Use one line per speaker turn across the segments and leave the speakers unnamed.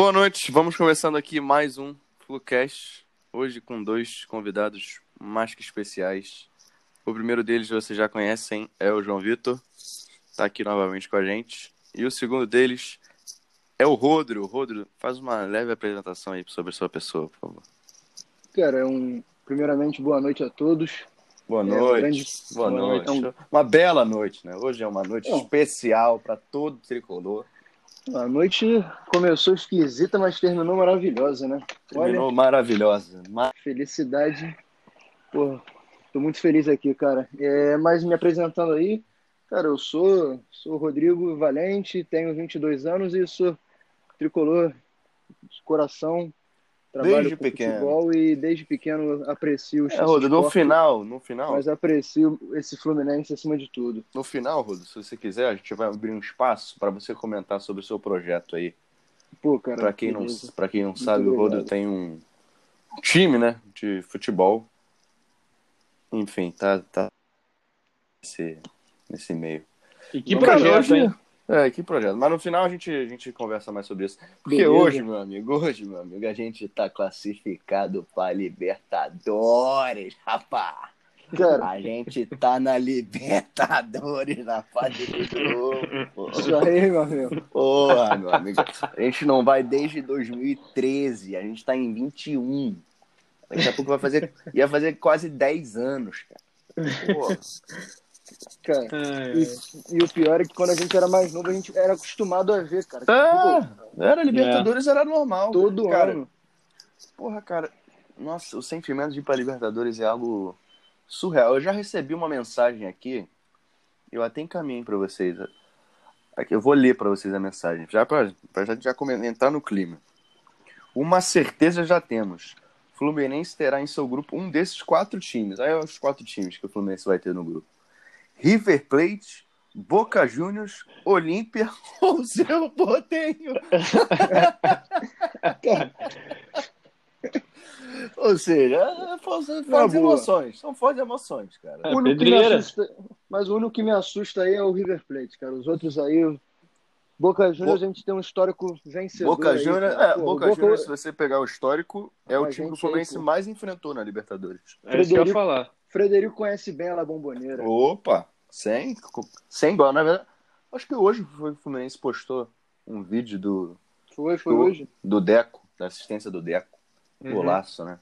Boa noite, vamos começando aqui mais um FluCast. Hoje com dois convidados mais que especiais. O primeiro deles vocês já conhecem, é o João Vitor, está aqui novamente com a gente. E o segundo deles é o Rodro. Rodro, faz uma leve apresentação aí sobre a sua pessoa, por favor.
Cara, é um... primeiramente, boa noite a todos.
Boa
É, um
noite.
grande-
Boa
boa
noite.
noite.
Uma bela noite, né? Hoje é uma noite
Não.
especial para todo tricolor.
A noite começou esquisita, mas terminou maravilhosa, né?
Terminou
Olha,
maravilhosa. Ma-
felicidade. Pô, tô muito feliz aqui, cara. É, mas me apresentando aí, cara, eu sou, sou Rodrigo Valente, tenho 22 anos e sou tricolor de coração. Trabalho
Desde
com
pequeno.
futebol e desde pequeno aprecio os
É, Rodro, no final, no final,
Mas aprecio esse Fluminense acima de tudo.
no final, Rodro, se você quiser, a gente vai abrir um espaço para você comentar sobre o seu projeto aí.
Pô, cara.
Para quem não, quem não sabe, o. Rodro tem um time, né, de futebol. Enfim, tá tá nesse, nesse meio.
E que
Não,
projeto,
hoje-
hein?
É, que projeto. Mas no final a gente, a gente conversa mais sobre isso. Porque
Beleza.
hoje, meu amigo, hoje, meu amigo, a gente tá classificado pra Libertadores, rapá.
Cara,
A gente tá na Libertadores, na fase de grupo.
isso aí, meu amigo.
Porra, meu amigo. A gente não vai desde 2013, a gente tá em 21. Daqui a pouco vai fazer, ia fazer quase 10 anos, cara. Porra.
Cara,
É,
e, e o pior é que quando a gente era mais novo, a gente era acostumado a ver, cara.
Ah, era Libertadores, era normal.
Todo
cara.
ano.
Porra, cara, nossa, o sentimento de ir pra Libertadores é algo surreal. Eu já recebi uma mensagem aqui, eu até encaminhei pra vocês. Aqui, eu vou ler pra vocês a mensagem, já pra, pra já, já entrar no clima. Uma certeza já temos. Fluminense terá em seu grupo um desses quatro times. Aí é os quatro times que o Fluminense vai ter no grupo. River Plate, Boca Juniors, Olímpia ou Cerro Portenho. Ou seja, é forte
Na
fortes emoções. São fortes emoções, cara.
É,
O único que me
pedreira.
assusta, mas o único que me assusta aí é o River Plate, cara. Os outros aí. Boca Juniors, a gente tem um histórico vencedor.
Boca Juniors, é,
Pô,
Boca,
o Boca-
Juniors, se você pegar o histórico, é o time que o Fluminense mais enfrentou na Libertadores.
é isso que eu ia falar.
Frederico conhece bem a La Bombonera.
Opa, sem, sem igual, na verdade. Acho que hoje foi o Fluminense postou um vídeo do,
Foi, foi
do,
hoje.
do Deco, da assistência do Deco.
Uhum.
Golaço, né?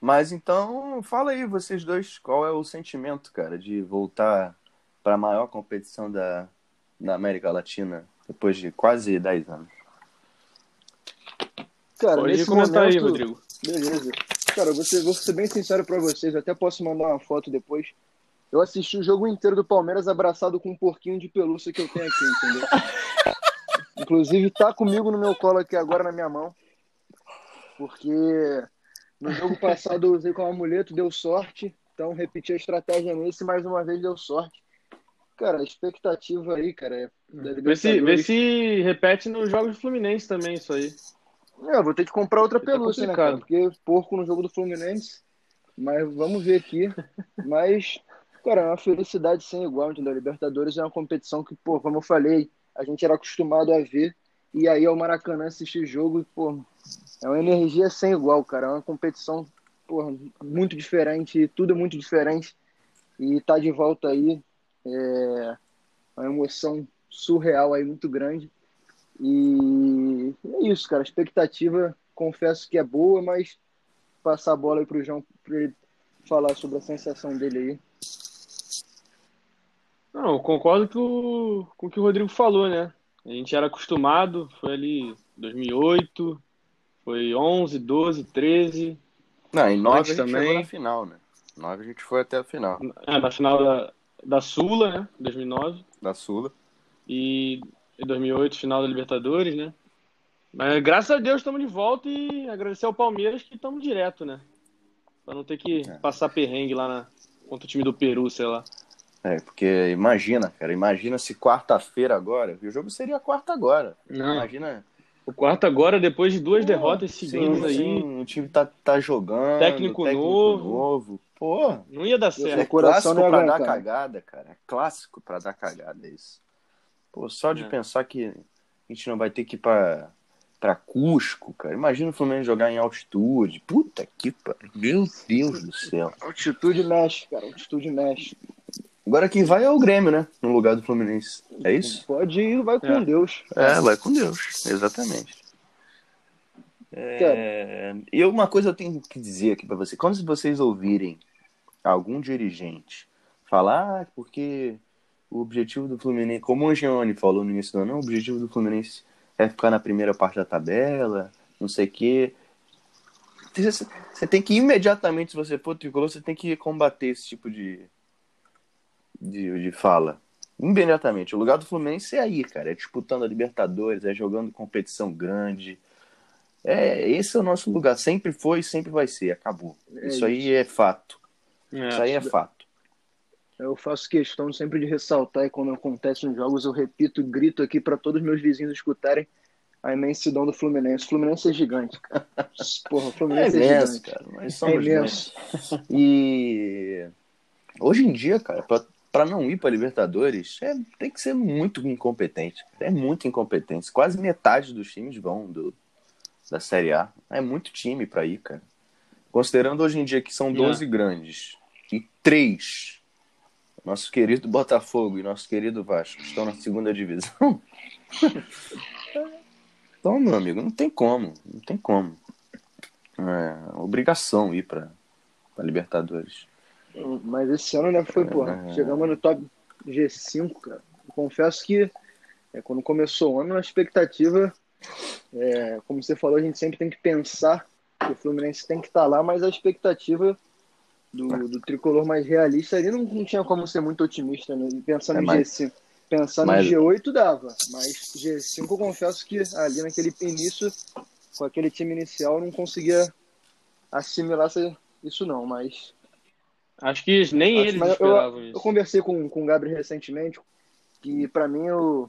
Mas então, fala aí, vocês dois, qual é o sentimento, cara, de voltar para a maior competição da, da América Latina depois de quase 10 anos?
Cara,
Pode
nesse
comentar aí,
momento-
Rodrigo.
Beleza. Cara, eu vou ser, vou ser bem sincero pra vocês, até posso mandar uma foto depois. Eu assisti o jogo inteiro do Palmeiras abraçado com um porquinho de pelúcia que eu tenho aqui, entendeu? Inclusive, tá comigo no meu colo aqui agora na minha mão. Porque no jogo passado eu usei como amuleto, deu sorte. Então repeti a estratégia nesse mais uma vez deu sorte. Cara, a expectativa aí, cara, é
Vê se, vê se repete nos jogos do Fluminense também, isso aí.
É, eu vou ter que comprar outra
Tá
pelúcia, né,
complicado.
cara? Porque porco no jogo do Fluminense. Mas vamos ver aqui. Mas, cara, é uma felicidade sem igual, entendeu? Libertadores é uma competição que, pô, como eu falei, a gente era acostumado a ver. E aí ao Maracanã assistir jogo, e, pô, é uma energia sem igual, cara. É uma competição, pô, muito diferente, tudo é muito diferente. E tá de volta aí é uma emoção surreal aí, muito grande. E é isso, cara. A expectativa, confesso que é boa, mas passar a bola aí pro João pra ele falar sobre a sensação dele aí.
Não, eu concordo com, com o que o Rodrigo falou, né? A gente era acostumado, foi ali 2008, foi 11, 12, 13,
Não, em 9 a gente
também.
chegou na final, né? 9 a gente foi até a final
é, na final da, da Sula, né? 2009.
da Sula.
E em 2008, final da Libertadores, né? Mas graças a Deus estamos de volta e agradecer ao Palmeiras que estamos direto, né? Pra não ter que
É.
passar perrengue lá na, contra o time do Peru, sei lá.
É, porque imagina, cara, imagina se quarta-feira agora, o jogo seria quarta agora.
Não,
Imagina.
o quarto agora, depois de duas
Pô,
derrotas seguidas
sim,
aí,
sim, o time tá, tá jogando,
Técnico novo.
novo. Pô,
não ia dar
é
certo.
coração
clássico pra dar cagada, cara. É clássico pra dar cagada isso. Pô, só de
É.
pensar que a gente não vai ter que ir pra, pra Cusco, cara. Imagina o Fluminense jogar em altitude. Puta que pariu. Meu Deus do céu.
Altitude mexe, cara. Altitude mexe.
Agora quem vai é o Grêmio, né? No lugar do Fluminense. É isso?
Pode ir, vai com
É.
Deus.
É, vai com Deus. Exatamente. É... E uma coisa eu tenho que dizer aqui pra você. Quando vocês ouvirem algum dirigente falar ah, porque o objetivo do Fluminense, como o Angione falou no início do ano, o objetivo do Fluminense é ficar na primeira parte da tabela, não sei o quê. Você tem que imediatamente, se você for tricolor, você tem que combater esse tipo de, de, de fala. Imediatamente. O lugar do Fluminense é aí, cara. É disputando a Libertadores, é jogando competição grande. É, esse é o nosso lugar. Sempre foi e sempre vai ser. Acabou.
É
isso aí é fato.
É.
Isso aí é fato.
Eu faço questão sempre de ressaltar e quando acontece nos jogos eu repito, grito aqui para todos os meus vizinhos escutarem a imensidão do Fluminense. O Fluminense é gigante, cara. Porra, o
É
Fluminense é,
imenso,
gigante.
cara. Nós
É imenso.
grandes. E hoje em dia, cara, pra não ir pra Libertadores, é, tem que ser muito incompetente. É muito incompetente. Quase metade dos times vão do, da Série A. É muito time pra ir, cara. Considerando hoje em dia que são 12 grandes e três, nosso querido Botafogo e nosso querido Vasco, estão na segunda divisão. então, meu amigo, não tem como. Não tem como. É obrigação ir pra, pra Libertadores.
Mas esse ano, né, foi, porra,
É.
chegamos no top G5, cara. Eu confesso que é, quando começou o ano, a expectativa, é, como você falou, a gente sempre tem que pensar que o Fluminense tem que estar lá, mas a expectativa do, do tricolor mais realista ali não, não tinha como ser muito otimista, né? E Pensando
É,
em
mas-
G5. Pensando
mas-
em G8 dava, mas G5 eu confesso que ali naquele início, com aquele time inicial, eu não conseguia assimilar isso não, mas
Acho que nem
Acho-
eles
eu-
esperavam
eu
isso.
conversei com, com o Gabriel recentemente que pra mim o,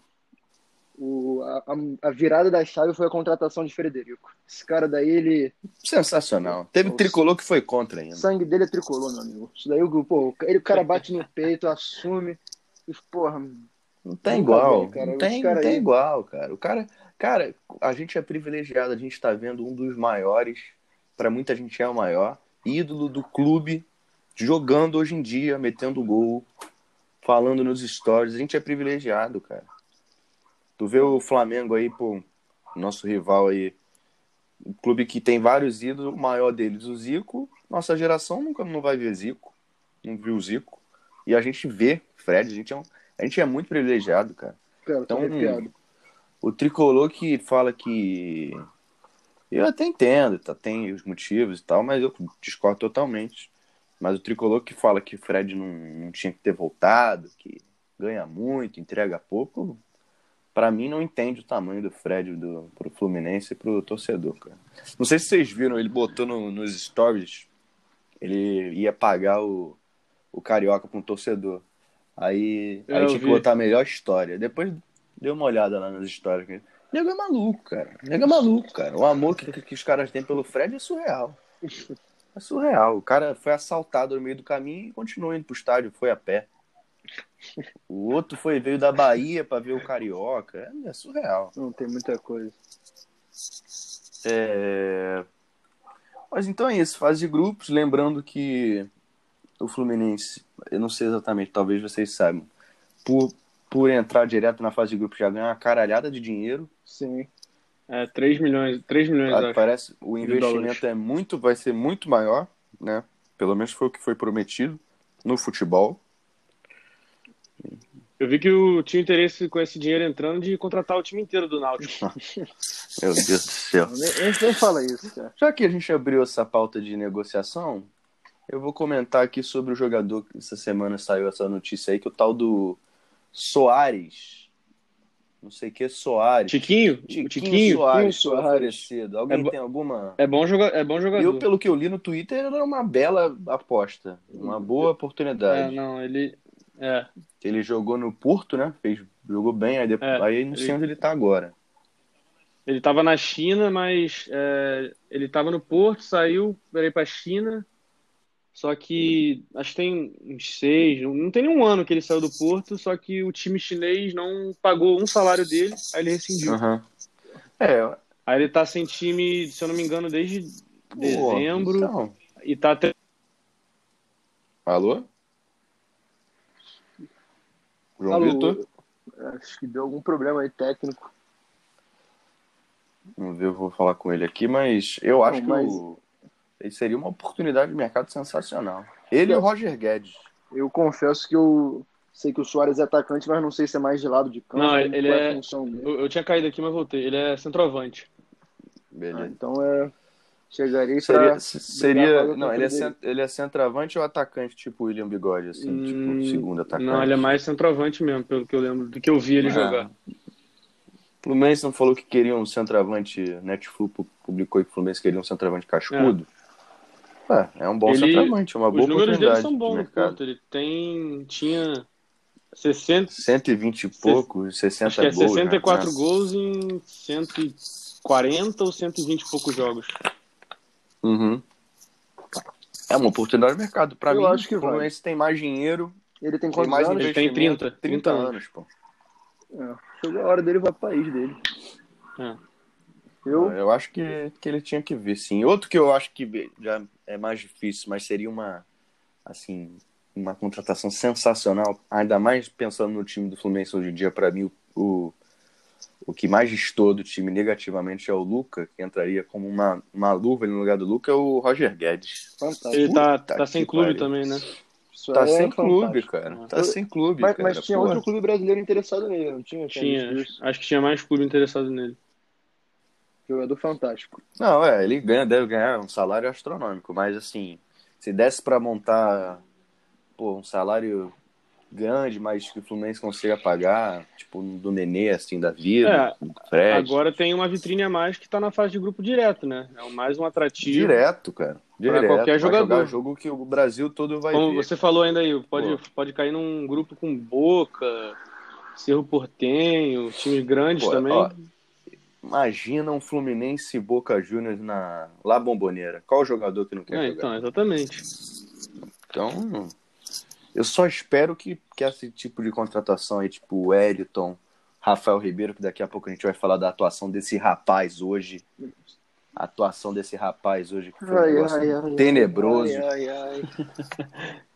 o, a, a virada da chave foi a contratação de Frederico. Esse cara daí, ele.
Sensacional. Teve
Nossa.
tricolor que foi contra
O
ainda.
sangue dele é tricolor, meu amigo. Isso daí, o- pô, ele, o cara bate no peito, assume. E, porra,
Não tem
Nunca
igual.
cara.
Não tem,
cara
não tem
aí-
igual, cara. O cara, cara, a gente é privilegiado, a gente tá vendo um dos maiores, pra muita gente é o maior, ídolo do clube, jogando hoje em dia, metendo gol, falando nos stories. A gente é privilegiado, cara. Tu vê o Flamengo aí, pô, nosso rival aí, um clube que tem vários ídolos, o maior deles, o Zico. Nossa geração nunca não vai ver Zico, não viu o Zico. E a gente vê Fred, a gente é, um- a gente é muito privilegiado, cara.
cara,
Então,
arrepiado.
O tricolor que fala que. Eu até entendo, tá, tem os motivos e tal, mas eu discordo totalmente. Mas o tricolor que fala que o Fred não, não tinha que ter voltado, que ganha muito, entrega pouco, pra mim não entende o tamanho do Fred do, pro Fluminense e pro torcedor, cara. Não sei se vocês viram, ele botou no- nos stories, ele ia pagar o, o Carioca pra um torcedor. Aí, aí
eu
tinha que botar a melhor história. Depois deu uma olhada lá nas histórias. O nego é maluco, cara. O nego é maluco, cara. O amor que, que os caras têm pelo Fred é surreal. É surreal. O cara foi assaltado no meio do caminho e continuou indo pro estádio, foi a pé. O outro foi veio da Bahia pra ver o Carioca. É, é surreal.
Não tem muita coisa.
É... Mas então é isso, fase de grupos, lembrando que o Fluminense, eu não sei exatamente, talvez vocês saibam, por, por entrar direto na fase de grupos já ganha uma caralhada de dinheiro.
Sim.
É, 3 milhões, 3 milhões,
Ah. Parece o investimento é muito, vai ser muito maior, né? Pelo menos foi o que foi prometido no futebol.
Eu vi que o tinha interesse com esse dinheiro entrando de contratar o time inteiro do Náutico.
Meu Deus do céu.
Nem, nem, nem fala isso, cara.
Já que a gente abriu essa pauta de negociação, eu vou comentar aqui sobre o jogador que essa semana saiu essa notícia aí, que é o tal do Soares. Não sei o que, Soares.
Tiquinho?
Tiquinho,
Tiquinho?
Soares,
Soares.
Alguém
É bo-
tem alguma.
É bom, joga... é bom jogador.
Eu, pelo que eu li no Twitter, era uma bela aposta. Uma boa
É,
oportunidade.
não, ele. É.
Ele jogou no Porto, né? Fez, jogou bem, aí, depois,
É,
aí não sei
ele-
onde ele tá agora.
Ele tava na China, mas é, ele tava no Porto, saiu, veio pra China. Só que acho que tem uns seis, não tem nenhum ano que ele saiu do Porto, só que o time chinês não pagou um salário dele, aí ele rescindiu.
Aham. É,
Aí ele tá sem time, se eu não me engano, desde dezembro.
então.
E tá até.
Alô? João
Alô,
Vitor?
Acho que deu algum problema aí técnico.
Vamos ver, eu vou falar com ele aqui, mas eu acho
Não, mas-
que o... ele seria uma oportunidade de mercado sensacional. Ele e o Roger Guedes.
Eu confesso que eu sei que o Soares é atacante, mas não sei se é mais de lado de campo.
Não,
qual
ele é-. Eu, eu tinha caído aqui, mas voltei. Ele é centroavante.
Ah,
Beleza.
então é. Chegarei
Seria, seria não, ele é, cent- ele é centroavante ou atacante, tipo William Bigode, assim,
Hum,
tipo segundo atacante?
Não, ele é mais centroavante mesmo, pelo que eu lembro, do que eu vi ele
Ah.
jogar.
O Fluminense não falou que queria um centroavante, Netflix publicou que o Fluminense queria um centroavante cascudo? É, é um bom
Ele-
centroavante, uma boa
Os números dele
oportunidade
são
de
bons
mercado.
Porto. Ele tem. Tinha 60.
120 e pouco, 60
Acho que é
gols.
64
né?
gols em 140 ou 120 e poucos jogos.
Uhum. É uma oportunidade de mercado. Pra
Eu
mim,
acho que
o. Fluminense tem mais dinheiro,
Ele tem
tem
quantos
mais
anos?
Ele tem
investimento.
30,
30
30
anos, pô.
É, chegou a hora dele vai pro país dele.
É.
Eu,
Eu acho que, que ele tinha que ver, sim. Outro que eu acho que já é mais difícil, mas seria uma, assim, uma contratação sensacional, ainda mais pensando no time do Fluminense hoje em dia, para mim, o, o que mais gestou do time negativamente é o Luca, que entraria como uma, uma luva no lugar do Luca, é o Roger Guedes.
fantástico.
Ele tá,
Puta
tá sem
que
clube
pariu.
também, né?
Isso
Tá
é
sem
fantástico.
clube, cara. Tá
Eu-
sem clube,
Mas,
cara.
mas tinha
Porra.
outro clube brasileiro interessado nele, não tinha?
Tinha.
isso.
Acho que tinha mais clube interessado nele.
Jogador fantástico.
Não, é, ele ganha, deve ganhar um salário astronômico, mas assim, se desse pra montar pô, um salário grande, mas que o Fluminense consiga pagar, tipo, do Nenê, assim, da vida,
É,
Fred.
Agora tem uma vitrine a mais que tá na fase de grupo direto, né? É mais um atrativo.
Direto, cara. Direto.
qualquer
Vai
jogador.
jogar jogo que o Brasil todo vai
Como
ver.
você falou ainda aí, pode,
Pô.
pode cair num grupo com Boca, Cerro Portenho, times grandes
Pô,
também.
ó, Imagina um Fluminense e Boca Juniors na La Bombonera. Qual jogador que não quer
É,
jogar?
então, exatamente.
Então, eu só espero que, que esse tipo de contratação aí, tipo o Wellington, Rafael Ribeiro, que daqui a pouco a gente vai falar da atuação desse rapaz hoje. A atuação desse rapaz hoje, que foi um
Ai, ai, ai,
tenebroso.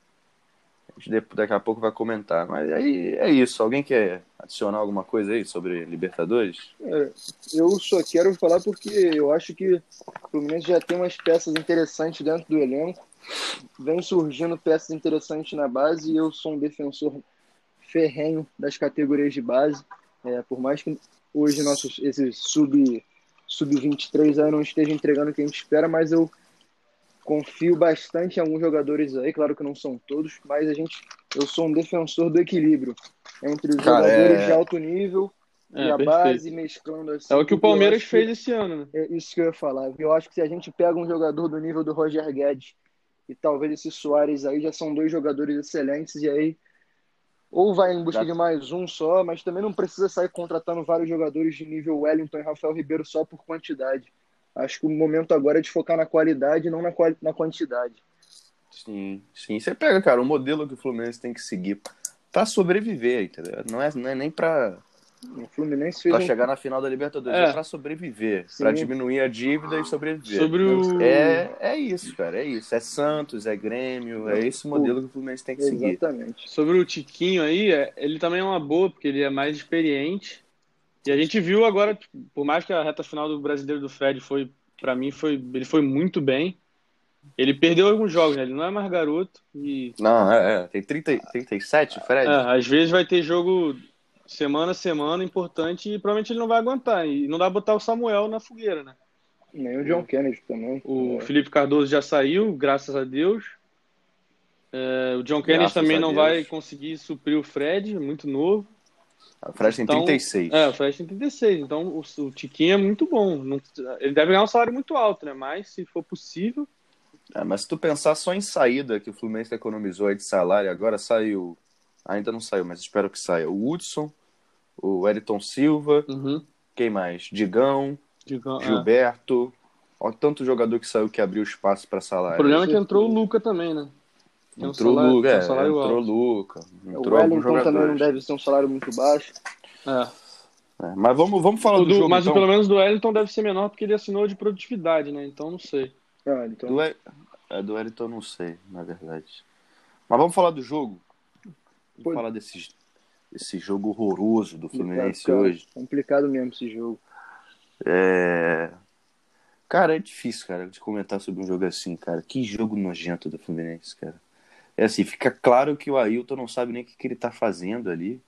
Gente daqui a pouco vai comentar. Mas aí é isso. Alguém quer adicionar alguma coisa aí sobre Libertadores?
É, eu só quero falar porque eu acho que o Fluminense já tem umas peças interessantes dentro do elenco. Vem surgindo peças interessantes na base e eu sou um defensor ferrenho das categorias de base. É, por mais que hoje nossos esses sub sub 23 aí não esteja entregando o que a gente espera, mas eu confio bastante em alguns jogadores aí, claro que não são todos, mas a gente eu sou um defensor do equilíbrio entre os
Cara,
jogadores
é-
de alto nível
É,
e a
perfeito.
base mesclando assim.
É o que o Palmeiras
acho que-
fez esse ano, né?
É isso que eu ia falar. Eu acho que se a gente pega um jogador do nível do Roger Guedes e talvez esse Soares aí já são dois jogadores excelentes e aí ou vai em busca
Já-
de mais um só, mas também não precisa sair contratando vários jogadores de nível Wellington e Rafael Ribeiro só por quantidade. Acho que o momento agora é de focar na qualidade e não na, quali- na quantidade.
Sim, sim. Você pega, cara, o modelo que o Fluminense tem que seguir pra sobreviver, entendeu? Não é, não é nem pra,
O Fluminense fez
pra
um...
chegar na final da Libertadores,
É.
é, pra sobreviver,
Sim.
pra diminuir a dívida e sobreviver.
Sobre o.
É, é isso, cara, é isso. É Santos, é Grêmio, é esse modelo que o Fluminense tem que seguir.
Exatamente.
Sobre o Tiquinho aí, é- ele também é uma boa, porque ele é mais experiente. E a gente viu agora, tipo, por mais que a reta final do brasileiro do Fred foi, pra mim, foi, ele foi muito bem. Ele perdeu alguns jogos, né? Ele não é mais garoto. E
Não, é, é. Tem 30, 37, Fred?
é, às vezes vai ter jogo semana a semana importante e provavelmente ele não vai aguentar. E não dá pra botar o Samuel na fogueira, né?
Nem o John Kennedy também.
O
É.
Felipe Cardoso já saiu, graças a Deus. É, o John Kennedy
Graças
também não
Deus.
vai conseguir suprir o Fred, muito novo.
O Fred tem
Então,
36.
É, o Fred tem 36, então o, o Tiquinho é muito bom. Não- ele deve ganhar um salário muito alto, né? Mas se for possível.
É, mas se tu pensar só em saída que o Fluminense economizou aí de salário, agora saiu. Ainda não saiu, mas espero que saia. O Hudson, o Wellington Silva, quem mais? Digão,
Digão, é.
Gilberto. Olha tanto jogador que saiu que abriu espaço para
O
salário.
problema é que entrou o Luca também, né? Tem um
Entrou o
salário-
Luca,
um
é,
salário
entrou o
alto.
Luca,
O
entrou alguns
Wellington também não deve ser um salário muito baixo.
É.
É, mas vamos, vamos falar
O
do,
do-
jogo,
mas
então.
pelo menos do Wellington deve ser menor porque ele assinou de produtividade, né? Então não sei.
Ah, então,
Do, é, do Wellington eu não sei, na verdade. Mas vamos falar do jogo. Vamos
Pode.
falar desse, desse jogo horroroso do Fluminense
cara,
hoje.
complicado mesmo esse jogo.
É... Cara, é difícil, cara, de comentar sobre um jogo assim, cara. Que jogo nojento do Fluminense, cara. É assim, fica claro que o Ailton não sabe nem o que, que ele tá fazendo ali.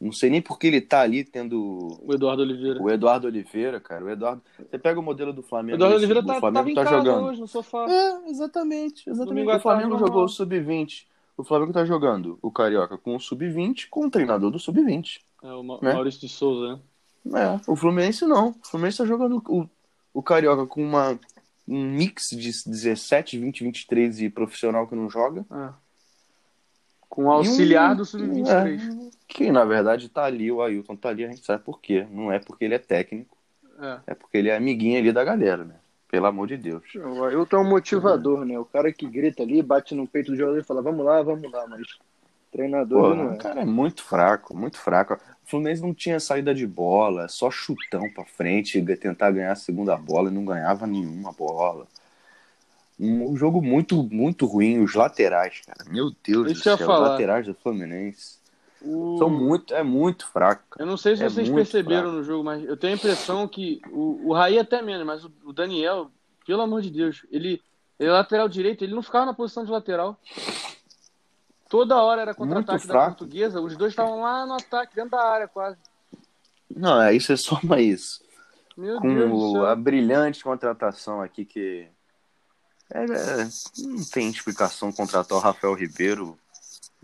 Não sei nem por que ele tá ali tendo
O Eduardo Oliveira.
o Eduardo Oliveira, cara. O Eduardo. Você pega o modelo do
O
Flamengo.
Eduardo
esse-
Oliveira
o
tá,
Flamengo tá jogando.
hoje no sofá.
É, exatamente, exatamente.
Domingo
o Flamengo
tarde,
jogou o sub-20. O Flamengo tá jogando o Carioca com o sub-20 com o treinador do sub-20.
É, o Ma-
Né?
Maurício de Souza, né?
É, o Fluminense não. O Fluminense tá jogando o, o Carioca com uma, um mix de 17, 20, 23 e profissional que não joga.
É. Com o auxiliar
um-
do Sub-23.
É, que na verdade tá ali, o Ailton tá ali, a gente sabe por quê. Não é porque ele é técnico,
É.
é porque ele é amiguinho ali da galera, né? Pelo amor de Deus.
O Ailton é um motivador, né? O cara que grita ali, bate no peito do jogador e fala, vamos lá, vamos lá, mas treinador
Pô,
não
o
é.
cara é muito fraco, muito fraco. O Fluminense não tinha saída de bola, só chutão pra frente, tentar ganhar a segunda bola e não ganhava nenhuma bola. Um jogo muito, muito ruim. Os laterais, cara. Meu Deus
Isso
do
eu
céu. Os
falar.
laterais do Fluminense
O-
são muito, é muito fraco. cara.
Eu não sei se
É
vocês perceberam
fraco.
no jogo, mas eu tenho a impressão que o, o Raí até menos, mas o, o Daniel, pelo amor de Deus, ele, ele é lateral direito, ele não ficava na posição de lateral. Toda hora era contra-ataque da portuguesa, os dois estavam lá no ataque, dentro da área quase.
Não, aí você soma isso.
Meu
Com
Deus do
o-
céu.
a brilhante contratação aqui que. é, é, não tem explicação contratar o Rafael Ribeiro,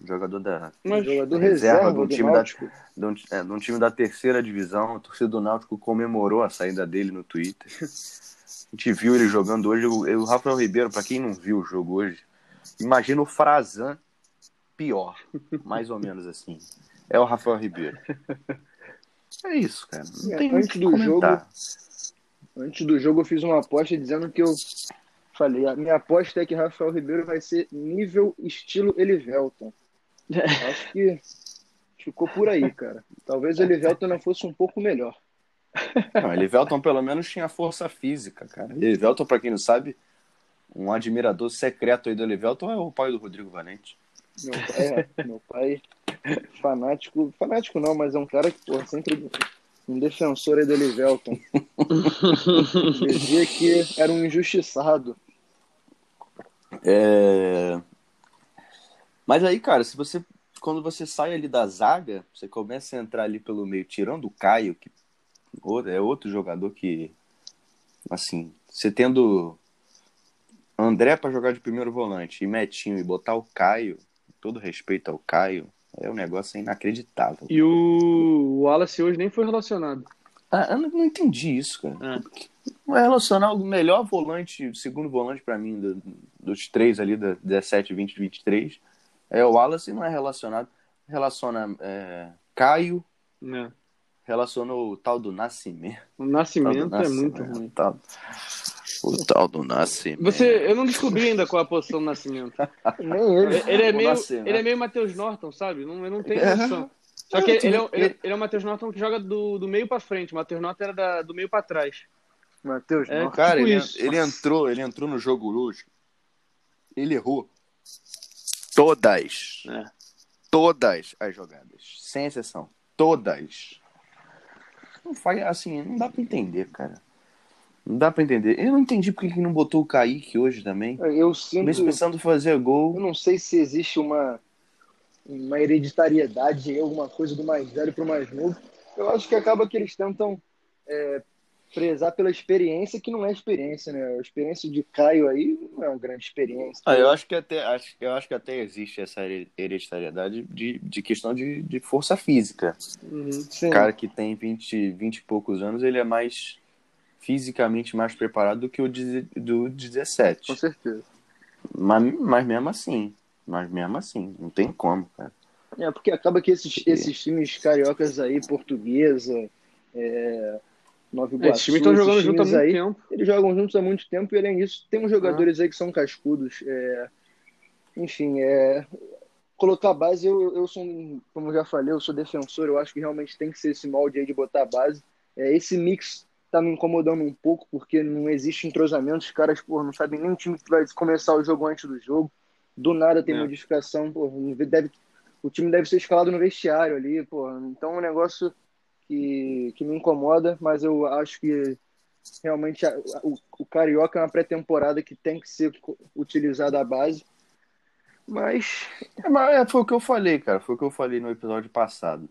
jogador da,
Mas,
jogador
reserva
reserva
do
do
time da- de um, é, de um time da terceira divisão. A torcida do Náutico comemorou a saída dele no Twitter. A gente viu ele jogando hoje. O, o Rafael Ribeiro, para quem não viu o jogo hoje, imagina o Frazan pior. Mais ou menos assim. É o Rafael Ribeiro. É isso, cara. Não
É,
tem
antes do
comentar.
Antes do jogo eu fiz uma aposta dizendo que eu falei, a minha aposta é que Rafael Ribeiro vai ser nível estilo Elivelton. Acho que ficou por aí, cara. Talvez o Elivelton não fosse um pouco melhor.
Não, Elivelton pelo menos tinha força física, cara. Elivelton, pra quem não sabe, um admirador secreto aí do Elivelton é o pai do Rodrigo Valente.
Meu pai, é, meu pai fanático, fanático não, mas é um cara que, pô, sempre um defensor aí do Elivelton. Dizia que era um injustiçado.
É... Mas aí, cara, se você quando você sai ali da zaga, você começa a entrar ali pelo meio, tirando o Caio, que é outro jogador que, assim, você tendo André para jogar de primeiro volante e Metinho e botar o Caio, todo respeito ao Caio, é um negócio inacreditável.
E o Wallace hoje nem foi relacionado.
Ah, eu não, entendi isso, cara.
É.
Não é relacionar o melhor volante, segundo volante pra mim, do- dos três ali, da 17, 20, 23, é o Wallace e não é relacionado. Relaciona é, Caio,
né?
relaciona o tal do Nascimento.
O
Tal do
Nascimento é muito
Nascimento,
ruim.
tal- o tal do Nascimento.
Você, eu não descobri ainda qual é a posição do Nascimento.
Nem ele.
Ele é
O
meio, ele é meio Matheus Norton, sabe? Não, eu não tenho
É.
noção. Só que ele, é, o-
tipo,
ele, ele é o Matheus Norton que joga do, do meio pra frente. O Matheus Norton era da- do meio pra trás.
Matheus,
É,
não.
Cara,
tipo
ele, ele entrou, ele entrou no jogo hoje. Ele errou todas.
É.
Todas as jogadas. Sem exceção. Todas. Não faz assim, não dá pra entender, cara. Não dá pra entender. Eu não entendi porque que não botou o Kaique hoje também.
Eu sinto.
Mesmo pensando em fazer
Eu
gol.
não sei se existe uma, uma hereditariedade, alguma coisa do mais velho para o mais novo. Eu acho que acaba que eles tentam é, prezar pela experiência, que não é experiência, né? A experiência de Caio aí não é uma grande experiência.
Ah, eu acho que até, acho, eu acho que até existe essa here- hereditariedade de, de questão de, de força física.
Uhum.
Sim,
O cara que tem 20, 20 e poucos anos, ele é mais fisicamente mais preparado do que o de, do 17.
com certeza.
Mas, mas mesmo assim, mas mesmo assim, não tem como, cara.
É, porque acaba que esses, esses times cariocas aí, portuguesa, é, Nova Iguaçu,
Esses times estão jogando
esses
junto há muito
aí,
tempo.
Eles jogam juntos há muito tempo e, além disso, tem uns jogadores aí que são cascudos. é, enfim, é, colocar a base, eu, eu sou, como eu já falei, eu sou defensor, eu acho que realmente tem que ser esse molde aí de botar a base. É, esse mix tá me incomodando um pouco, porque não existe entrosamento, os caras, pô, não sabem nem o time que vai começar o jogo antes do jogo. Do nada tem é. modificação, pô, deve, o time deve ser escalado no vestiário ali, pô. Então é um negócio que, que me incomoda, mas eu acho que realmente a, o, o Carioca é uma pré-temporada que tem que ser utilizada a base. Mas...
É, mas é, foi o que eu falei, cara. Foi o que eu falei no episódio passado.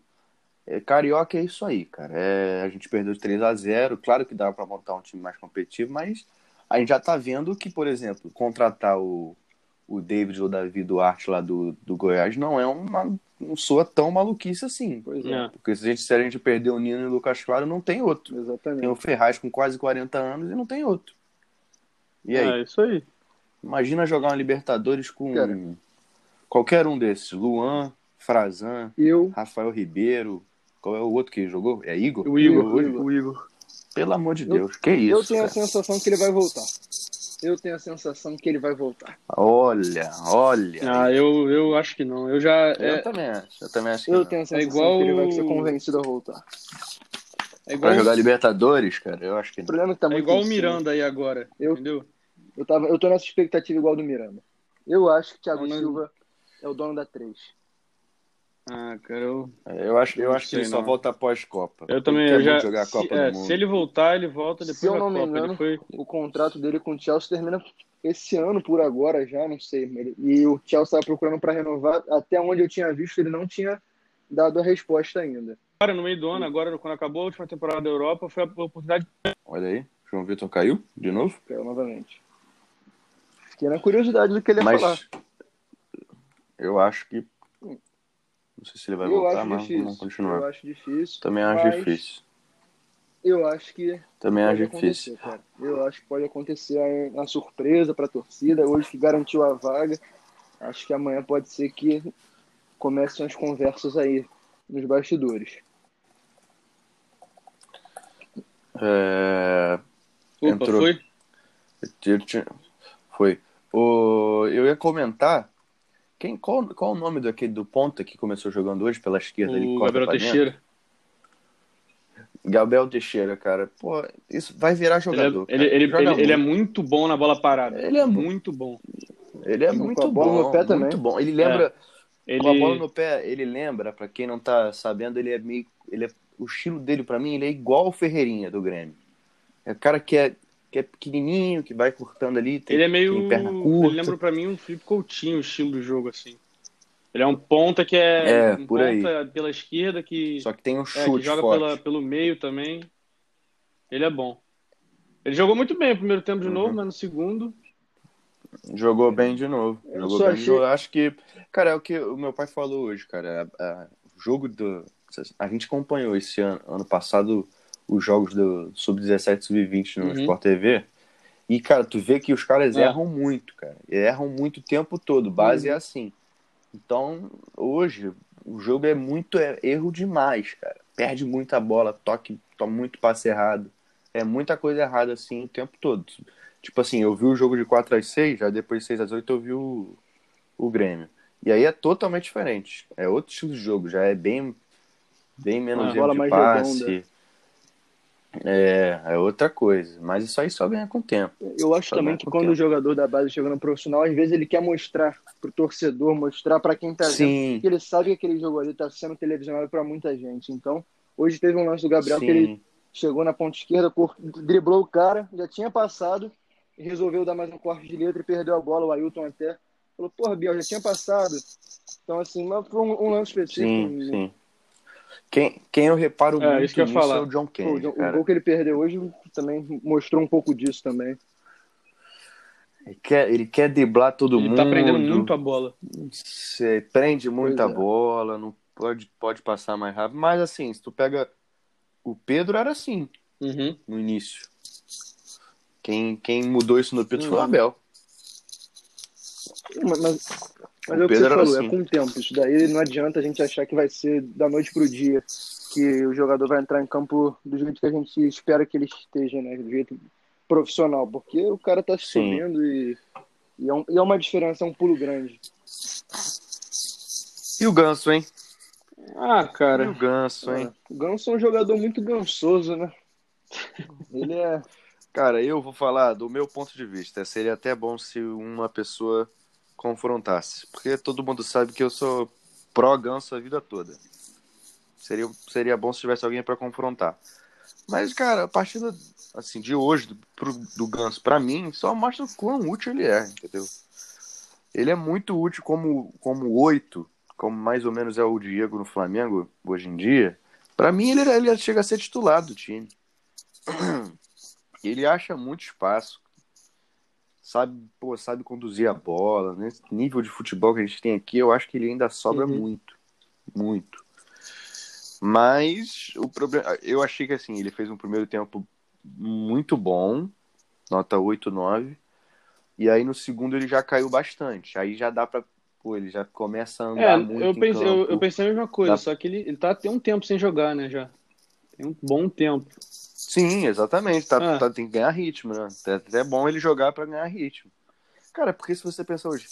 É, Carioca é isso aí, cara. É, a gente perdeu de 3 a 0 Claro que dá para montar um time mais competitivo, mas a gente já tá vendo que, por exemplo, contratar o, o David ou o Davi Duarte lá do, do Goiás não é uma. não soa tão maluquice assim.
Pois é.
Porque se a, gente, se a gente perder o Nino e o Lucas Claro, não tem outro.
Exatamente.
Tem o Ferraz com quase 40 anos e não tem outro. E aí?
É isso aí.
Imagina jogar uma Libertadores com Cara. qualquer um desses. Luan, Frazan,
eu.
Rafael Ribeiro. Qual é o outro que jogou? É Igor?
O Igor. O Igor. O Igor.
Pelo amor de Deus, eu, que isso?
Eu tenho cara. a sensação que ele vai voltar eu tenho a sensação que ele vai voltar.
Olha, olha.
Ah, eu, eu acho que não. Eu já.
Eu é... também acho. Eu também acho que
Eu
não.
tenho a sensação é igual... que ele vai ser convencido a voltar.
É igual... Pra jogar Libertadores, cara, eu acho que
não. O problema é, que tá
é igual o Miranda aí agora, eu, entendeu?
Eu, tava, eu tô nessa expectativa igual do Miranda. Eu acho que Thiago não, Silva é o dono da 3.
Ah, cara, eu.
É, eu acho, eu acho que ele só volta após Copa.
Eu também eu já. Jogar a Copa se, é, se ele voltar, ele volta depois
se eu
não
Copa. Me engano, foi... O contrato dele com o Chelsea termina esse ano por agora já, não sei. E o Chelsea estava procurando para renovar. Até onde eu tinha visto, ele não tinha dado a resposta ainda.
Agora, no meio do ano, agora, quando acabou a última temporada da Europa, foi a oportunidade.
Olha aí, João Vitor caiu de novo?
Caiu novamente. Fiquei na curiosidade do que ele ia
Mas...
falar.
Eu acho que não sei se ele vai eu voltar, mas difícil. vamos continuar.
Eu acho difícil.
Também acho difícil.
Eu acho que.
Também acho difícil.
Cara. Eu acho que pode acontecer uma surpresa para a torcida. Hoje que garantiu a vaga. Acho que amanhã pode ser que comecem as conversas aí nos bastidores.
É...
Opa, Entrou... foi?
Foi. O... Eu ia comentar quem, qual, qual o nome daquele do ponta que começou jogando hoje pela esquerda?
O Gabriel Teixeira.
Gabriel Teixeira, cara. Pô, isso vai virar jogador.
Ele, é, ele, ele, ele, ele, é muito bom na bola parada. Ele é muito bom.
Ele é muito com a bola bom. No pé também. Muito bom. Ele lembra. É. Ele... Com a bola no pé, ele lembra, para quem não tá sabendo, ele é meio. Ele é, o estilo dele, para mim, ele é igual o Ferreirinha do Grêmio. É o cara que é que é pequenininho, que vai cortando ali. Tem,
ele é meio. perna curta. Ele lembra pra mim um Felipe Coutinho, o estilo do jogo, assim. Ele é um ponta que é,
é
um
por
ponta
aí.
pela esquerda que.
Só que tem um
é,
chute.
É, joga
forte.
pela, pelo meio também. Ele é bom. Ele jogou muito bem no primeiro tempo de uhum. novo, mas no segundo.
Jogou bem de novo. Eu jogou bem achei... de novo. Acho que. Cara, é o que o meu pai falou hoje, cara. O jogo do. A gente acompanhou esse ano, ano passado os jogos do Sub-17 Sub-20 no uhum. Sport TV. E, cara, tu vê que os caras é. erram muito, cara. Erram muito o tempo todo. Base uhum. é assim. Então, hoje, o jogo é muito é, erro demais, cara. Perde muita bola, toque, toma muito passe errado. É muita coisa errada, assim, o tempo todo. Tipo assim, eu vi o jogo de 4 x 6 já depois de 6 x 8 eu vi o, o Grêmio. E aí é totalmente diferente. É outro estilo de jogo, já é bem, bem menos ah, erro de passe. Redonda. É, é outra coisa. Mas isso aí só ganha com o tempo.
Eu acho
só
também que quando tempo. o jogador da base chega no profissional, às vezes ele quer mostrar pro torcedor, mostrar para quem tá
Sim.
vendo, que ele sabe que aquele jogo ali tá sendo televisionado para muita gente. Então, hoje teve um lance do Gabriel Sim. que ele chegou na ponta esquerda, driblou o cara, já tinha passado, resolveu dar mais um corte de letra e perdeu a bola, o Ailton até. Falou, porra, Biel, já tinha passado. Então, assim, mas foi um, um lance específico.
Sim, sim. Quem, quem eu reparo é, muito isso que eu nisso falar. é o John Kennedy,
o, o, gol que ele perdeu hoje também mostrou um pouco disso também.
Ele quer, ele quer driblar todo
ele
mundo. Ele
tá prendendo muito a bola.
Você prende muita é. bola, não pode, pode passar mais rápido. Mas assim, se tu pega. O Pedro era assim
uhum.
no início. Quem, quem mudou isso no Pedro uhum. foi o uhum. Abel.
Mas, mas, mas é o que você falou, assim. é com o tempo. Isso daí não adianta a gente achar que vai ser da noite pro dia que o jogador vai entrar em campo do jeito que a gente espera que ele esteja, né? Do jeito profissional, porque o cara tá subindo e, e, é um, e, é uma diferença, é um pulo grande.
E o Ganso, hein?
Ah,
E
cara.
o Ganso, hein?
O Ganso é um jogador muito gansoso, né? Ele é.
Cara, eu vou falar do meu ponto de vista. Seria até bom se uma pessoa confrontasse. Porque todo mundo sabe que eu sou pró-ganso a vida toda. Seria, seria bom se tivesse alguém pra confrontar. Mas, cara, a partida assim, de hoje do, pro, do Ganso, pra mim, só mostra o quão útil ele é, entendeu? Ele é muito útil como, como oito, como mais ou menos é o Diego no Flamengo hoje em dia. Pra mim, ele, ele chega a ser titular do time. Ele acha muito espaço. Sabe, pô, sabe conduzir a bola. Nesse nível de futebol que a gente tem aqui, eu acho que ele ainda sobra
Uhum.
muito. Muito. Mas o problema. Eu achei que assim, ele fez um primeiro tempo muito bom. Nota 8, 9. E aí no segundo ele já caiu bastante. Aí já dá pra. Pô, ele já começa a andar
É,
muito
eu pensei, eu, eu pensei a mesma coisa,
Dá-
só que ele, ele tá tem um tempo sem jogar, né, já. Tem um bom tempo.
Sim, exatamente. Tá,
Ah.
tá- tem que ganhar ritmo, né? É até bom ele jogar pra ganhar ritmo. Cara, porque se você pensar hoje,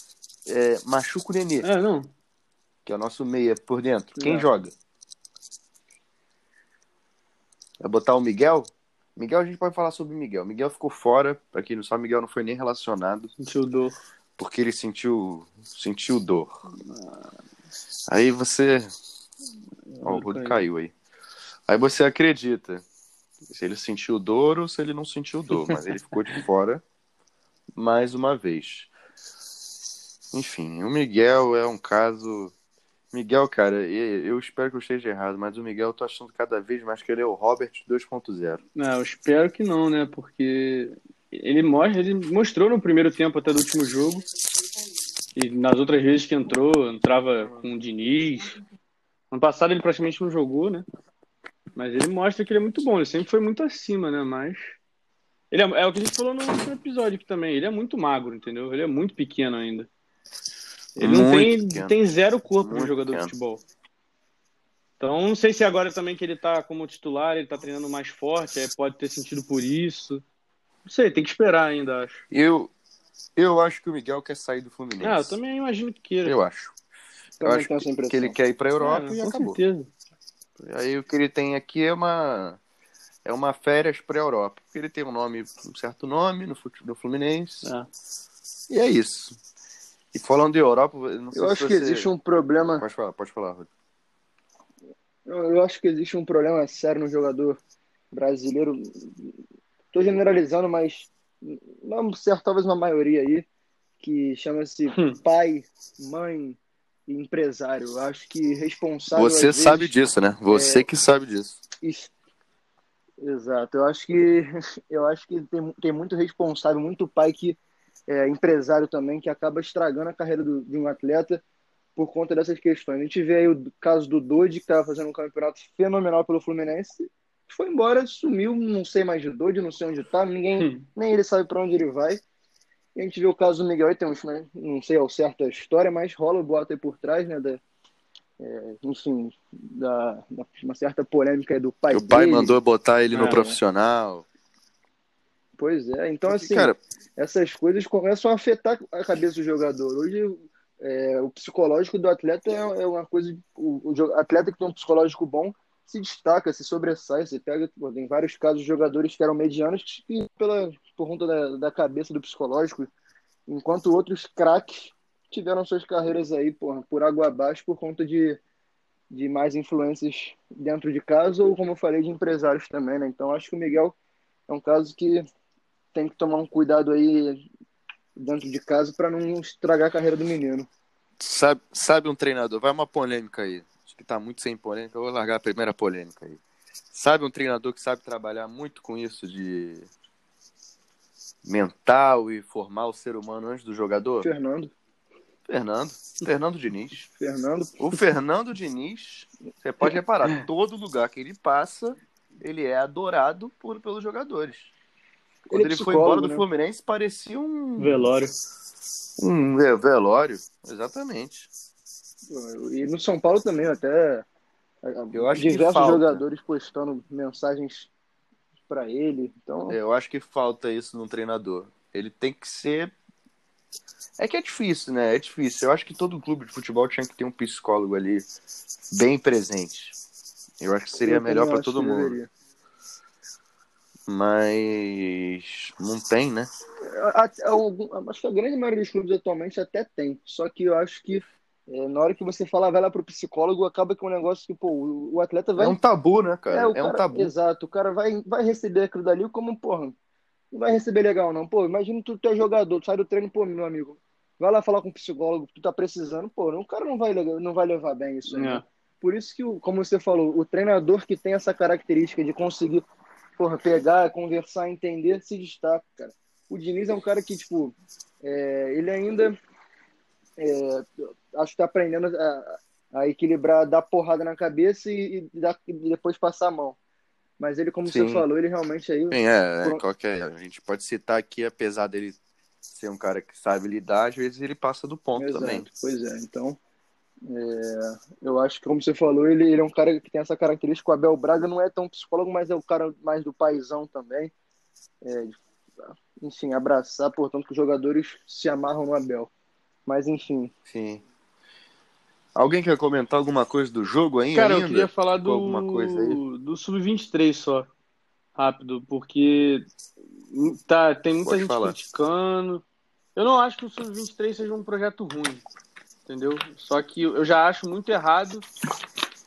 é, machuca o Nenê,
É, não.
que é o nosso meia por dentro. Quem
É.
joga? Vai botar o Miguel? Miguel, a gente pode falar sobre o Miguel. Miguel ficou fora, pra quem não sabe, Miguel não foi nem relacionado,
Sentiu dor.
porque ele sentiu, sentiu dor. Aí você. Ó, o Rodo caiu aí. Aí você acredita se ele sentiu dor ou se ele não sentiu dor, mas ele ficou de fora mais uma vez. Enfim, o Miguel é um caso. Miguel, cara, eu espero que eu esteja errado, mas o Miguel eu tô achando cada vez mais que ele é o Robert 2.0.
Não, eu espero que não, né? Porque ele mostra, ele mostrou no primeiro tempo até do último jogo. E nas outras vezes que entrou, entrava com o Diniz. Ano passado ele praticamente não jogou, né? Mas ele mostra que ele é muito bom, ele sempre foi muito acima, né? Mas. Ele é, é o que a gente falou no último episódio aqui também. Ele é muito magro, entendeu? Ele é muito pequeno ainda. Ele não
Muito
tem,
pequeno.
tem zero corpo de jogador
pequeno.
de futebol. Então, não sei se agora também que ele tá como titular, ele tá treinando mais forte, aí pode ter sentido por isso. Não sei, tem que esperar ainda, acho.
Eu, eu acho que o Miguel quer sair do Fluminense.
Ah, eu também imagino que queira.
Eu acho. Eu acho
impressão.
que ele quer ir pra Europa
É,
e
com
acabou.
certeza.
Aí o que ele tem aqui é uma é uma férias pra Europa, porque ele tem um nome, um certo nome no fute- no Fluminense.
É.
E é isso. E falando de Europa, eu não sei
Eu
se
acho que existe um problema.
Pode falar, pode falar.
Eu, acho que existe um problema sério no jogador brasileiro. Estou generalizando, mas não certo, talvez uma maioria aí, que chama-se
Hum.
pai, mãe empresário. Eu acho que responsável.
Você
às
sabe
vezes,
disso, né? Você
é-
que sabe disso.
Isso. Exato. Eu acho que eu acho que tem, tem muito responsável, muito pai que é empresário também, que acaba estragando a carreira do- de um atleta por conta dessas questões. A gente vê aí o caso do Dodi, que estava fazendo um campeonato fenomenal pelo Fluminense, foi embora, sumiu, não sei mais de Dodi, não sei onde tá, ninguém,
Hum.
nem ele sabe para onde ele vai. E a gente vê o caso do Miguel aí, tem uns, né, não sei ao certo a história, mas rola o boato aí por trás, né, da, é, enfim, da, da- uma certa polêmica aí do pai
o pai
dele.
mandou botar ele no
É.
profissional.
Pois é, então
Porque,
assim,
cara,
essas coisas começam a afetar a cabeça do jogador. Hoje, é, o psicológico do atleta é, é uma coisa. O, o atleta que tem um psicológico bom se destaca, se sobressai. Você pega, tem vários casos de jogadores que eram medianos que, pela, por conta da, da cabeça do psicológico, enquanto outros craques tiveram suas carreiras aí porra, por água abaixo por conta de, de mais influências dentro de casa ou, como eu falei, de empresários também. Né? Então, acho que o Miguel é um caso que tem que tomar um cuidado aí dentro de casa para não estragar a carreira do menino.
sabe, sabe um treinador? Vai uma polêmica aí. Acho que tá muito sem polêmica. Eu vou largar a primeira polêmica aí. Sabe um treinador que sabe trabalhar muito com isso de mental e formar o ser humano antes do jogador?
Fernando,
Fernando. Fernando Diniz.
Fernando,
O Fernando Diniz, você pode reparar, todo lugar que ele passa, ele é adorado por, pelos jogadores. Quando
Ele é
ele, foi embora do
né?
Fluminense, parecia um,
Velório.
um ve- velório. Exatamente.
e no São Paulo também até
Eu acho que
diversos
falta.
jogadores postando mensagens para ele. Então,
Eu acho que falta isso num treinador. Ele tem que ser É que é difícil, né? É difícil. Eu acho que todo clube de futebol tinha que ter um psicólogo ali bem presente. Eu acho que seria
Eu
melhor para todo mundo.
deveria.
Mas não tem, né?
A- a- algum- acho que a grande maioria dos clubes atualmente até tem. Só que eu acho que é, na hora que você fala, vai lá pro psicólogo, acaba que é um negócio que, pô, o, o atleta vai.
É um tabu, né, cara?
É,
É, um
cara-
tabu.
Exato, o cara vai, vai receber aquilo dali como, porra, não vai receber legal, não. Pô, imagina tu, tu é jogador, tu sai do treino, pô, meu amigo, vai lá falar com o psicólogo tu tá precisando, pô, o cara não vai, não vai levar bem isso aí. né?
É.
Por isso que, como você falou, o treinador que tem essa característica de conseguir, porra, pegar, conversar, entender, se destaca, cara. O Diniz é um cara que, tipo, é, ele ainda é, acho que tá aprendendo a, a equilibrar, dar porrada na cabeça e, e dar- e depois passar a mão. Mas ele, como
Sim.
você falou, ele realmente aí.
Sim, é,
Pro-
é, qualquer, a gente pode citar aqui, apesar dele ser um cara que sabe lidar, às vezes ele passa do ponto
Exato,
também.
pois é. Então, é, eu acho que, como você falou, ele, ele é um cara que tem essa característica. O Abel Braga não é tão psicólogo, mas é o cara mais do paizão também. É, enfim, abraçar, portanto, que os jogadores se amarram no Abel. Mas, enfim,
Sim. Alguém quer comentar alguma coisa do jogo aí
Cara,
ainda?
eu queria falar
Ficou alguma coisa aí?
do, do Sub-23 só. Rápido, porque tá, tem muita
Pode
gente
falar.
criticando. Eu não acho que o Sub-23 seja um projeto ruim, entendeu? Só que eu já acho muito errado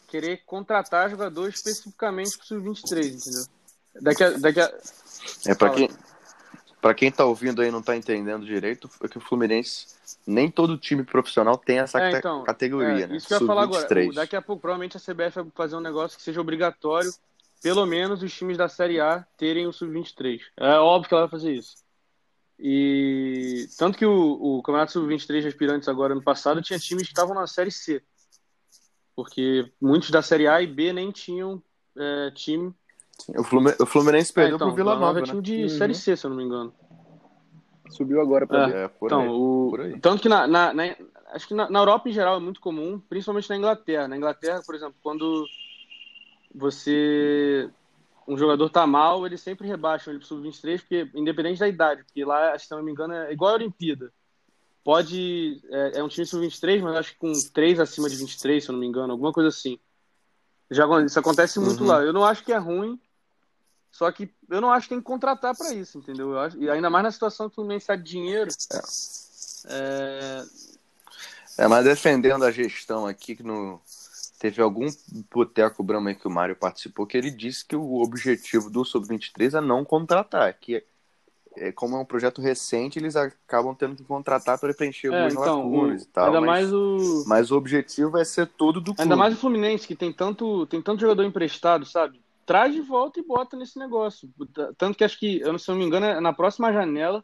querer contratar jogadores especificamente pro Sub-23, entendeu? Daqui a, daqui a...
É para quem para quem tá ouvindo aí e não tá entendendo direito, é que o Fluminense nem todo time profissional tem essa
É, então,
categoria,
É,
né?
Isso que eu ia falar agora.
Sub-23.
O- Daqui a pouco, provavelmente, a CBF vai fazer um negócio que seja obrigatório, pelo menos os times da Série A terem o Sub-23. É óbvio que ela vai fazer isso. E tanto que o, o Campeonato Sub-23 de aspirantes agora ano passado tinha times que estavam na Série C. Porque muitos da Série A e B nem tinham é, time.
O, Fluminense, o Fluminense
É,
perdeu
então,
pro Vila
Vila Nova é time
né?
de
Uhum.
Série C, se eu não me engano.
subiu agora pra
É.
ver.
É, por
Então,
aí.
o...
por aí.
tanto que na, na- na- acho que na, na Europa em geral é muito comum, principalmente na Inglaterra. Na Inglaterra, por exemplo, quando você um jogador tá mal, eles sempre rebaixam ele pro sub-23, porque independente da idade, porque lá, se não me engano, é igual a Olimpíada. Pode é, é um time sub-23, mas acho que com 3 acima de 23, se eu não me engano, alguma coisa assim. Já isso acontece muito
Uhum.
lá. Eu não acho que é ruim, só que eu não acho que tem que contratar para isso, entendeu? Eu acho, e ainda mais na situação que o Fluminense está de dinheiro. É,
É, mas defendendo a gestão aqui, que no... teve algum boteco Brahma que o Mário participou, que ele disse que o objetivo do Sub-23 é não contratar, que é, como é um projeto recente, eles acabam tendo que contratar para preencher
É,
algumas
então,
lacunas
o-
e tal.
ainda
mas,
mais o
mas o objetivo vai ser todo do clube.
ainda mais o Fluminense que tem tanto tem tanto jogador emprestado, sabe? Traz de volta e bota nesse negócio. Tanto que acho que, eu não se eu não me engano, é na próxima janela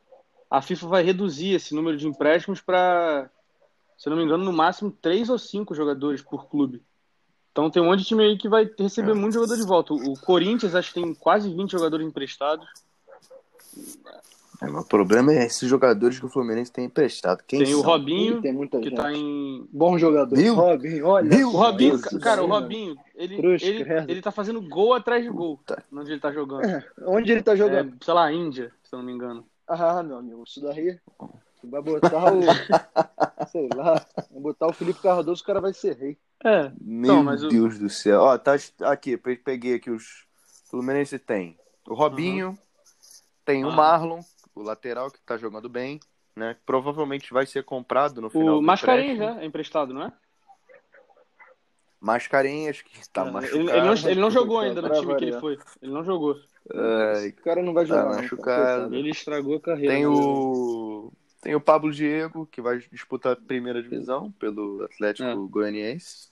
a FIFA vai reduzir esse número de empréstimos para, se eu não me engano, no máximo três ou cinco jogadores por clube. Então tem um monte de time aí que vai receber muito jogador de volta. O Corinthians acho que tem quase 20 jogadores emprestados.
É, mas o problema é esses jogadores que o Fluminense tem emprestado. Quem
tem o
são?
Robinho,
Ih, tem muita
que
gente.
tá em
Bom jogador.
Viu?
Robin, olha.
Viu?
O Robinho,
Isso,
cara, o
isso aí,
Robinho, ele,
Cruz,
ele,
credo.
ele tá fazendo gol atrás de gol
Puta.
onde ele tá jogando.
mano. Onde ele tá jogando?
É, sei lá, Índia, se eu não me engano.
Ah, meu amigo, isso daí vai botar o. sei lá, vai botar o Felipe Cardoso, o cara vai ser rei.
É,
Meu
Não, mas o-
Deus do céu. Ó, tá aqui, pe- peguei aqui os Fluminense tem o Robinho, tem o
Ah.
Marlon, o lateral que tá jogando bem, né? Provavelmente vai ser comprado no final
o
do
Mascarenhas já é emprestado, não é?
Mascarenhas que tá
É,
machucado.
ele, ele não, ele não jogou
Pra
ainda no
variar.
time que ele foi. Ele não jogou.
Ai,
Esse cara não vai jogar.
tá
não, cara.
machucado.
Coitado.
Ele estragou a carreira.
Tem
né?
o tem o Pablo Diego que vai disputar a primeira divisão pelo Atlético
É.
Goianiense.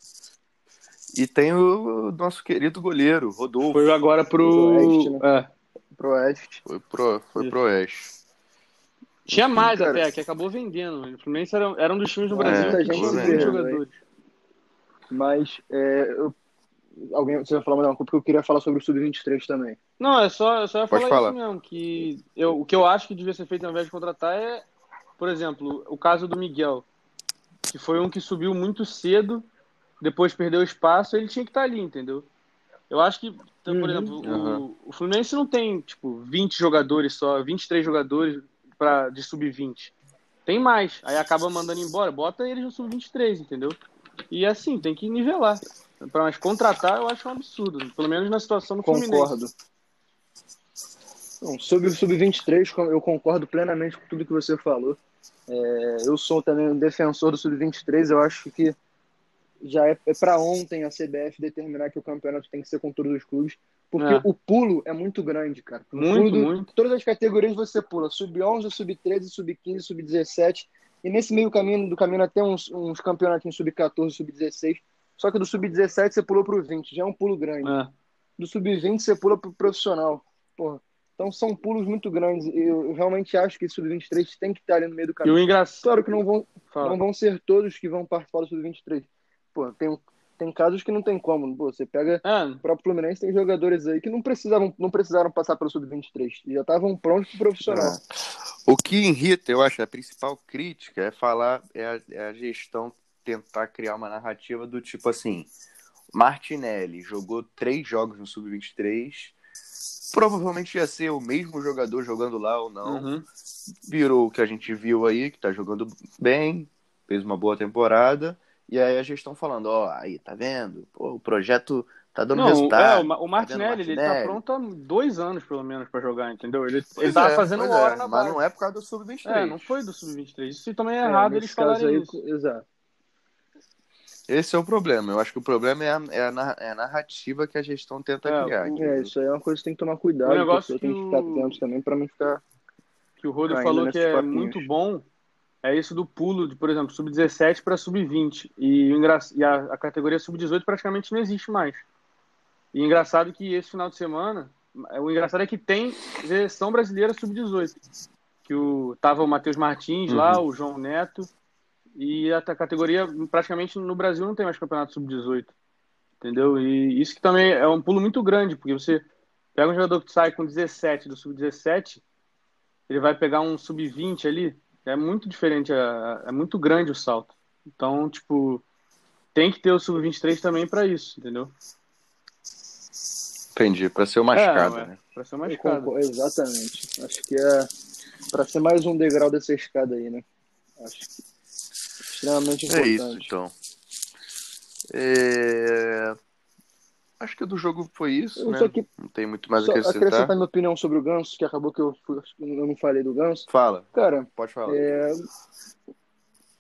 E tem o nosso querido goleiro, Rodolfo.
Foi agora pro.
Oeste, né?
É.
Pro Oeste.
Foi pro, foi
Isso.
pro Oeste.
Tinha mais
cara.
até, que acabou vendendo. O Fluminense era, era um dos times do
É,
Brasil que
gente
tinha
vendendo,
jogadores.
Mas é, eu- alguém você vai falar mais uma coisa porque eu queria falar sobre o Sub-23 também.
Não, é só, eu só ia
Pode
falar
falar.
isso mesmo. Que eu, o que eu acho que devia ser feito ao invés de contratar é, por exemplo, o caso do Miguel, que foi um que subiu muito cedo, depois perdeu espaço, ele tinha que estar ali, entendeu? Eu acho que, então, por
Uhum.
exemplo,
Aham.
o, o Fluminense não tem, tipo, 20 jogadores só, 23 jogadores pra, de sub-20. tem mais. Aí acaba mandando embora, bota eles no sub-23, entendeu? E assim, tem que nivelar. Para mais contratar, eu acho um absurdo. Pelo menos na situação do
Concordo.
Fluminense.
Não, sobre o Sub-23, eu concordo plenamente com tudo que você falou. É, eu sou também um defensor do Sub-23. Eu acho que já é, é para ontem a CBF determinar que o campeonato tem que ser com todos os clubes. Porque
É.
o pulo é muito grande, cara. O
Muito,
do-
muito.
Todas as categorias você pula. Sub-11, Sub-13, Sub-15, Sub-17. E nesse meio caminho do caminho até uns, uns campeonatos Sub-14, Sub-16. Só que do Sub-17 você pulou pro 20. Já é um pulo grande
É.
do sub-20 você pula pro profissional. Porra. Então são pulos muito grandes. Eu, realmente acho que sub-23 tem que estar ali no meio do
E
caminho.
o engraçado.
Claro que não vão,
Fala.
não vão ser todos que vão participar do sub-23. Pô, tem, tem casos que não tem como. Pô, você pega
É,
o próprio Fluminense, tem jogadores aí que não precisavam, não precisaram passar pelo sub-23. Já estavam prontos pro profissional.
É. O que irrita, eu acho, a principal crítica é falar, é a, é a gestão tentar criar uma narrativa do tipo assim: Martinelli jogou três jogos no Sub-23, provavelmente ia ser o mesmo jogador jogando lá ou não.
uhum.
Virou o que a gente viu aí, que tá jogando bem, fez uma boa temporada, e aí a gestão falando: ó, aí, tá vendo? Pô, o projeto tá dando
Não,
resultado.
é, o o Martinelli, ele tá
Martinelli?
pronto há dois anos, pelo menos, pra jogar, entendeu? Ele,
Pois
ele tava
é,
fazendo hora
é,
na
mas
base.
não é por causa do Sub-23.
É, não foi do Sub-23. Isso também é
É,
errado eles falarem
aí,
isso.
Exato.
Esse é o problema. Eu acho que o problema é a, é a é a narrativa que a gestão tenta
É,
criar.
o-
É, isso aí é uma coisa que tem que tomar cuidado.
O negócio
pessoa tem
que
que ficar
o-
atento também pra não ficar.
que o Rodo falou que é
papinhos.
muito bom é isso do pulo de, por exemplo, sub-17 para sub-20. E, e a, a categoria sub-18 praticamente não existe mais. E engraçado que esse final de semana, o engraçado é que tem seleção brasileira sub-18. Que o, tava o Matheus Martins lá, o João Neto. E a, a categoria, praticamente no Brasil, não tem mais campeonato sub-18. Entendeu? E isso que também é um pulo muito grande, porque você pega um jogador que sai com 17 do sub-17, ele vai pegar um sub-20 ali, é muito diferente, é, é muito grande o salto. Então, tipo, tem que ter o sub-23 também pra isso, entendeu?
Entendi, pra ser uma escada,
é,
né?
Pra ser escada.
concordo, exatamente. Acho que é para ser mais um degrau dessa escada aí, né? Acho que extremamente
É
importante.
isso, então. É, Acho que do jogo foi isso,
Eu
né?
só que-
Não tem muito mais
Só
a acrescentar.
acrescentar minha opinião sobre o Ganso, que acabou que eu, eu não falei do Ganso.
Fala,
Cara,
pode falar.
é... o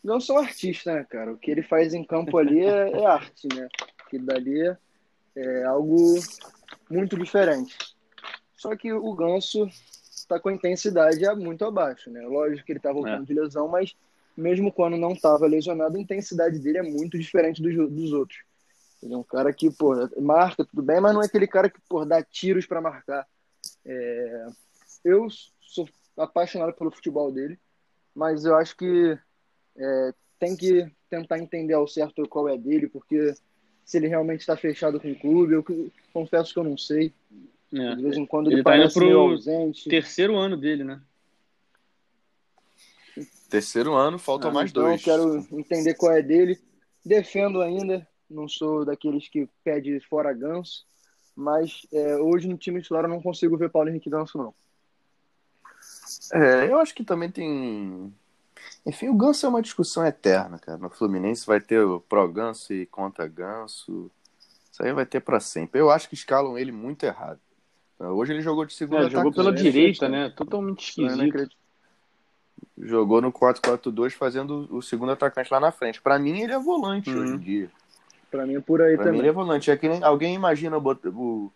Ganso é um artista, né, cara? O que ele faz em campo ali é, é arte, né? Que dali é, é algo muito diferente. Só que o Ganso tá com a intensidade muito abaixo, né? Lógico que ele tá voltando
É.
de lesão, mas mesmo quando não tava lesionado, a intensidade dele é muito diferente dos, dos outros. Ele é um cara que, pô, marca tudo bem, mas não é aquele cara que, pô, dá tiros para marcar. É, Eu sou apaixonado pelo futebol dele, mas eu acho que é, tem que tentar entender ao certo qual é dele, porque se ele realmente está fechado com o clube, eu confesso que eu não sei.
É.
De vez em quando ele,
Ele tá indo
parece
pro
meio ausente.
Terceiro ano dele, né?
Terceiro ano, faltam
Ah,
mais
então
dois.
eu quero entender qual é dele. Defendo ainda, não sou daqueles que pede fora ganso, mas é, hoje no time titular eu não consigo ver Paulo Henrique Ganso, não.
É, eu acho que também tem. Enfim, o Ganso é uma discussão eterna, cara. No Fluminense vai ter o pró-Ganso e contra-Ganso. Isso aí vai ter pra sempre. Eu acho que escalam ele muito errado. Hoje ele jogou de
É,
segunda
ele jogou pela
é
direita, né? Totalmente
Não é
esquisito.
Jogou no 4-4-2 fazendo o segundo atacante lá na frente. Pra mim, ele é volante
Uhum.
hoje em dia.
Pra mim é por aí
Pra
também.
mim, ele é volante. É que nem alguém imagina o,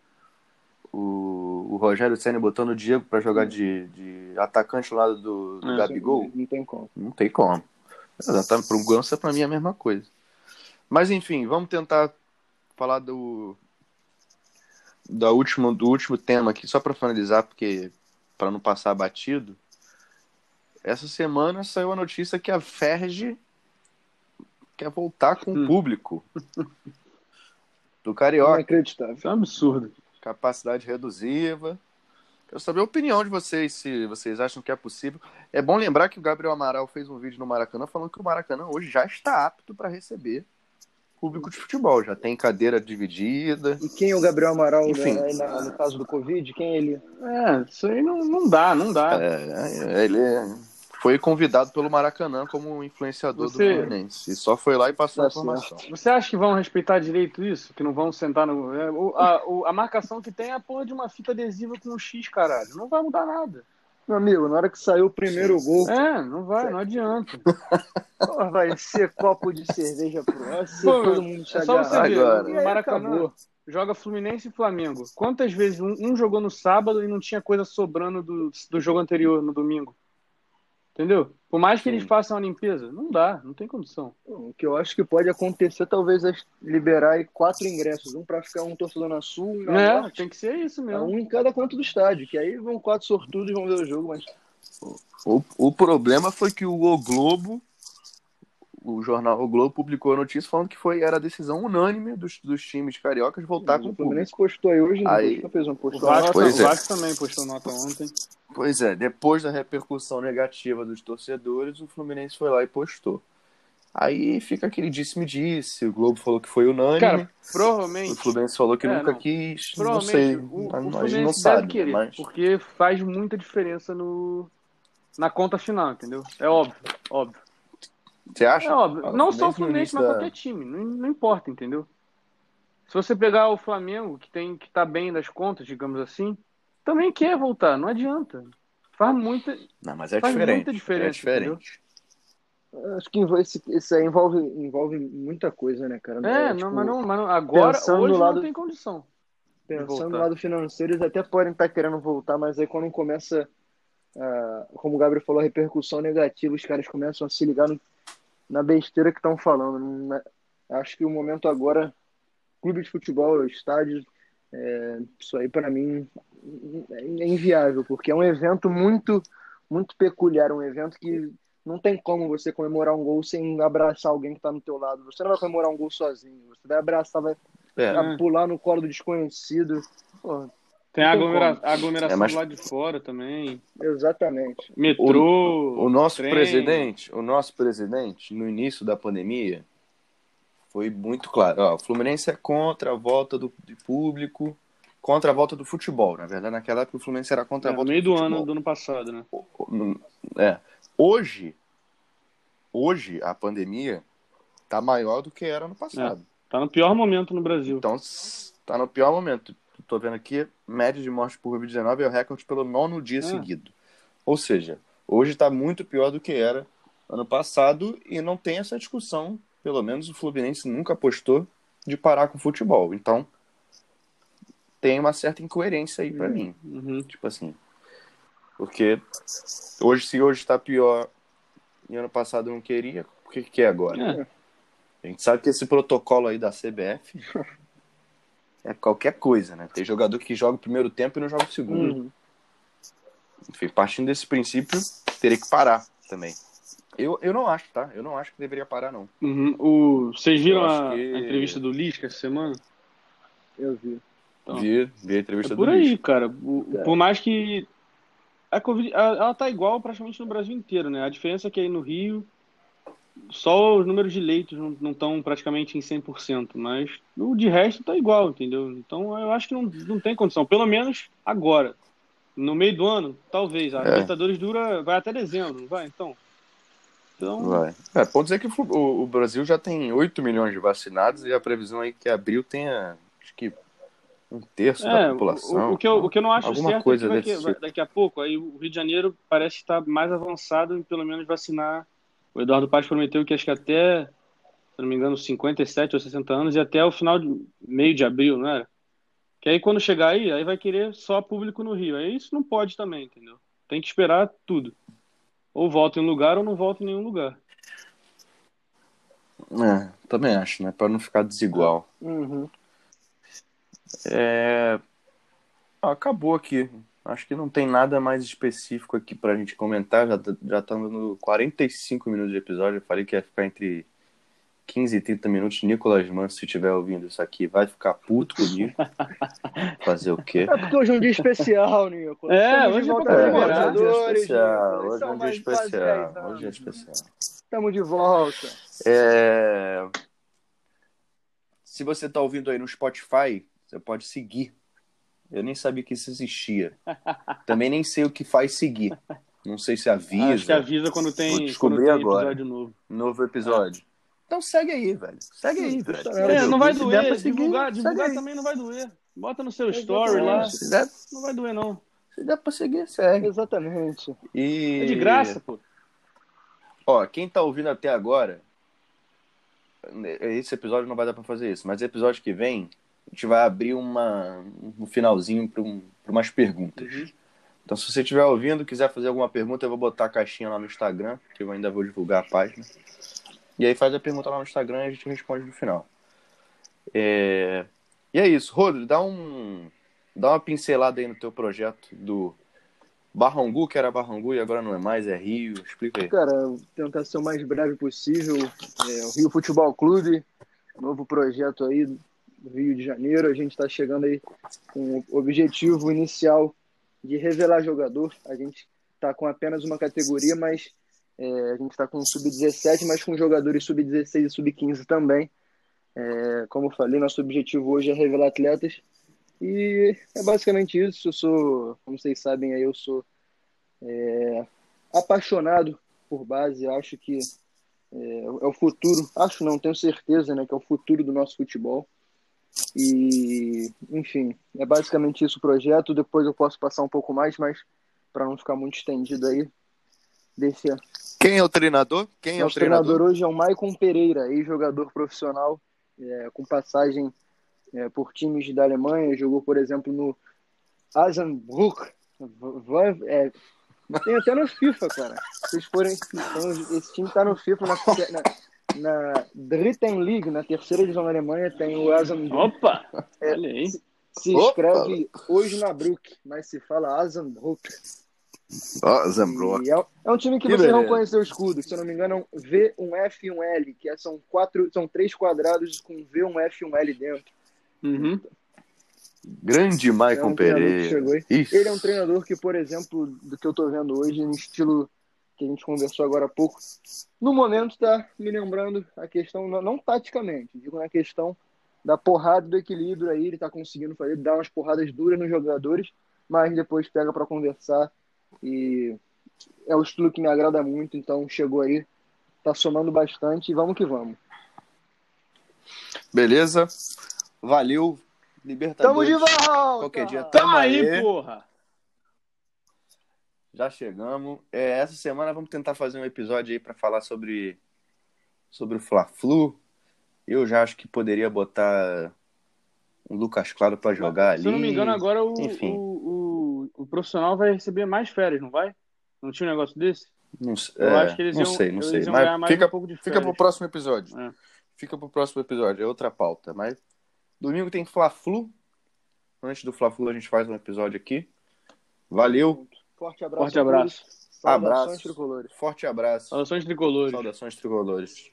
o, o Rogério Senna botando o Diego pra jogar de, de atacante ao lado do, do
É.
Gabigol.
Não tem como.
Não tem como. Exatamente. Pro Ganso, pra mim, é a mesma coisa. Mas, enfim, vamos tentar falar do, da última, do último tema aqui, só pra finalizar, porque para não passar batido. Essa semana saiu a notícia que a Ferge quer voltar com o
Hum.
público do Carioca.
Inacreditável.
É um absurdo.
capacidade reduziva. Quero saber a opinião de vocês, se vocês acham que é possível. É bom lembrar que o Gabriel Amaral fez um vídeo no Maracanã falando que o Maracanã hoje já está apto para receber público de futebol. Já tem cadeira dividida.
E quem é o Gabriel Amaral
Enfim.
né, na- no caso do Covid? Quem é ele?
É, isso aí não, não dá, não dá.
É, ele é- foi convidado pelo Maracanã como influenciador
Você-
do Fluminense. E só foi lá e passou a informação.
Você acha que vão respeitar direito isso? Que não vão sentar no. é, o- a, o- a marcação que tem é a porra de uma fita adesiva com um X, caralho. Não vai mudar nada.
Meu amigo, na hora que saiu o primeiro gol,
É, não vai, não adianta.
porra, vai ser copo de cerveja pro vai ser todo mundo
É só você ver.
Agora.
O
aí
Maracanã
acabou.
joga Fluminense e Flamengo. Quantas vezes um, um jogou no sábado e não tinha coisa sobrando do, do jogo anterior, no domingo? Entendeu? Por mais que
Sim.
eles façam a limpeza, não dá, não tem condição.
O que eu acho que pode acontecer, talvez, é liberar aí quatro ingressos. Um pra ficar um torcedor na sul, um na
É,
norte,
tem que ser isso mesmo.
um em cada canto do estádio. Que aí vão quatro sortudos e vão ver o jogo, mas
O, o problema foi que o O Globo, o jornal O Globo publicou a notícia falando que foi, era a decisão unânime dos, dos times cariocas voltar com
o
o.
Fluminense postou aí hoje,
Aí-
depois fez um
O
postou
Vasco,
nota.
Pois
o
é.
Vasco também postou nota ontem.
Pois é, depois da repercussão negativa dos torcedores, o Fluminense foi lá e postou. Aí fica aquele disse-me-disse, o Globo falou que foi unânime,
Cara,
o
provavelmente.
Fluminense falou que
É,
nunca
não.
quis, não
Provavelmente
sei,
o, o
a gente
Fluminense
não
deve
sabe,
querer,
mas...
porque faz muita diferença no, na conta final, entendeu? É óbvio, óbvio.
Você acha?
É óbvio.
Ah,
Não só o Fluminense,
início
mas qualquer time. Não, não importa, entendeu? Se você pegar o Flamengo, que tem que tá bem das contas, digamos assim, também quer voltar. Não adianta. Faz muita.
Não, mas é
Faz
diferente.
muita diferença,
é diferente.
Acho que esse- isso aí envolve, envolve muita coisa, né, cara?
É, não,
tipo,
mas não, mas não- agora,
pensando
hoje
do lado-
não tem condição.
Pensando no lado financeiro, eles até podem estar querendo voltar, mas aí quando começa, ah, como o Gabriel falou, a repercussão negativa, os caras começam a se ligar no- na besteira que estão falando. né? Acho que o momento agora, clube de futebol, estádio, é, isso aí para mim é inviável, porque é um evento muito, muito peculiar, um evento que não tem como você comemorar um gol sem abraçar alguém que está no teu lado. Você não vai comemorar um gol sozinho, você vai abraçar, vai
É,
pular no colo do desconhecido. Pô,
Tem aglomera- aglomeração
É, mas-
do lado de fora também.
exatamente.
Metrô.
O nosso
trem.
presidente, o nosso presidente, no início da pandemia, foi muito claro. Ó, o Fluminense é contra a volta do, de público, contra a volta do futebol. Na verdade, naquela época o Fluminense era contra
É,
a
no
volta
meio
do
do ano do ano passado, né?
É. Hoje, hoje a pandemia tá maior do que era no passado.
Tá no pior momento no Brasil.
Então, tá no pior momento. Tô vendo aqui, média de morte por Covid-19 é o recorde pelo nono dia
É.
seguido. Ou seja, hoje tá muito pior do que era ano passado e não tem essa discussão. Pelo menos o Fluminense nunca apostou de parar com o futebol. Então, tem uma certa incoerência aí pra mim.
Uhum.
Tipo assim. Porque hoje, se hoje tá pior e ano passado não queria, por que que quer agora?
É.
A gente sabe que esse protocolo aí da CBF é qualquer coisa, né? Tem jogador que joga o primeiro tempo e não joga o segundo.
Uhum.
Enfim, partindo desse princípio, teria que parar também. Eu, eu não acho, tá? Eu não acho que deveria parar, não.
Uhum. O... Vocês viram a...
que-
a entrevista do Lisca essa semana?
Eu vi.
Então,
Vi, vi a entrevista
É
do
por aí,
Luiz.
cara. O-
É.
Por mais que a Covid, ela tá igual praticamente no Brasil inteiro, né? A diferença é que aí no Rio só os números de leitos não estão praticamente em 100%, mas o de resto tá igual, entendeu? Então eu acho que não, não tem condição, pelo menos agora. No meio do ano, talvez. A
É.
Libertadores dura, vai até dezembro, não vai? Então. Então,
Vai. É, pode dizer que o, o- Brasil já tem 8 milhões de vacinados e a previsão aí que abril tenha, acho que, um terço
É,
da população.
o, o que eu, o que eu não acho
Alguma
certo
coisa
é que vai-
tipo.
daqui a pouco, aí o Rio de Janeiro parece estar mais avançado em pelo menos vacinar. O Eduardo Paz prometeu que acho que até, se não me engano, 57 ou 60 anos e até o final de meio de abril, não era? Que aí quando chegar aí, aí vai querer só público no Rio. Aí isso não pode também, entendeu? Tem que esperar tudo. Ou volta em um lugar ou não volta em nenhum lugar.
É, também acho, né? Para não ficar desigual.
Uhum.
É... ah, Acabou aqui. Acho que não tem nada mais específico aqui pra gente comentar. Já, já estamos no 45 minutos de episódio. Eu falei que ia ficar entre 15 e 30 minutos. Nicolas Manso, se estiver ouvindo isso aqui, vai ficar puto comigo. Fazer o quê?
É porque hoje é um dia especial, Nico.
É, hoje é
volta
comemorar.
hoje é um dia especial.
Nicolas.
Hoje é um dia especial.
10 anos.
Hoje é especial.
Estamos de volta.
É... Se você está ouvindo aí no Spotify, você pode seguir. Eu nem sabia que isso existia. Também nem sei o que faz seguir. Não sei se avisa.
Acho que avisa quando tem,
Vou
quando tem
agora.
episódio novo.
Novo episódio. Então segue aí, velho. Segue aí, velho.
É,
É, não vai
Se
doer.
seguir,
divulgar divulgar
aí.
também não vai doer. Bota no seu story lá.
Se der,
Não vai doer, não.
se der pra seguir, segue.
Exatamente.
E...
É de graça, pô.
Ó, quem tá ouvindo até agora, esse episódio não vai dar pra fazer isso, mas episódio que vem, a gente vai abrir uma, um finalzinho pra, um, umas perguntas.
Uhum.
Então, se você estiver ouvindo, quiser fazer alguma pergunta, eu vou botar a caixinha lá no Instagram, que eu ainda vou divulgar a página. E aí faz a pergunta lá no Instagram e a gente responde no final. É... E é isso. Rodrigo, dá um dá uma pincelada aí no teu projeto do Barrangu, que era Barrangu e agora não é mais, é Rio. Explica aí.
Cara, tentar ser o mais breve possível. É, o Rio Futebol Clube, novo projeto aí Rio de Janeiro. A gente está chegando aí com o objetivo inicial de revelar jogador. A gente está com apenas uma categoria, mas é, a gente está com sub-17, mas com jogadores sub-16 e sub-15 também. É, como eu falei, nosso objetivo hoje é revelar atletas. E é basicamente isso. Eu sou, como vocês sabem, aí eu sou é, apaixonado por base. Acho que é, é o futuro. Acho não, tenho certeza, né, que é o futuro do nosso futebol. E, enfim, é basicamente isso o projeto. Depois eu posso passar um pouco mais, mas para não ficar muito estendido aí, deixa.
Quem é o treinador? Quem é o
treinador
treinador?
hoje é o Maicon Pereira, ex-jogador profissional, é, com passagem é, por times da Alemanha. Jogou, por exemplo, no Asenbruch. É, tem até no FIFA, cara. Se vocês forem. então, esse time tá no FIFA na, na, na Dritten League, na terceira divisão da Alemanha, tem o Asenbruch.
Opa! Olha aí.
Se
Opa!
escreve hoje na Brook, mas se fala
Zambroa.
E é, é um time que,
Que
você não
beleza.
conheceu o escudo, se eu não me engano, é um V, um F e um L, que é- são quatro, são três quadrados com V, um F e um L dentro.
Uhum.
Grande Maicon
É um
Pereira.
Ele é um treinador que, por exemplo, do que eu tô vendo hoje, no estilo que a gente conversou agora há pouco, no momento tá me lembrando a questão, não, não taticamente, digo na questão da porrada do equilíbrio aí, ele tá conseguindo fazer, dar umas porradas duras nos jogadores, mas depois pega para conversar e é o estilo que me agrada muito, então chegou aí, tá somando bastante e vamos que vamos.
Beleza? Valeu.
Tamo
Libertadores.
de volta!
Qualquer dia
Tamo
Tamo
aí,
aí.
porra!
Já chegamos. É, essa semana vamos tentar fazer um episódio aí pra falar sobre sobre o Fla-Flu. Eu já acho que poderia botar o Lucas Claro pra jogar ali.
Se eu não me engano, agora o, o, o, o profissional vai receber mais férias, não vai? Não tinha um negócio desse?
Não, sei-
Eu
é,
acho que eles
não
iam,
sei, não sei. Mas fica,
um pouco de
fica pro próximo episódio.
É.
Fica pro próximo episódio. É outra pauta. Mas domingo tem Fla-Flu. Antes do Fla-Flu a gente faz um episódio aqui. Valeu.
Forte abraço.
Forte abraço.
Saudações
Abraço.
tricolores.
Forte abraço.
Saudações tricolores.
Saudações tricolores.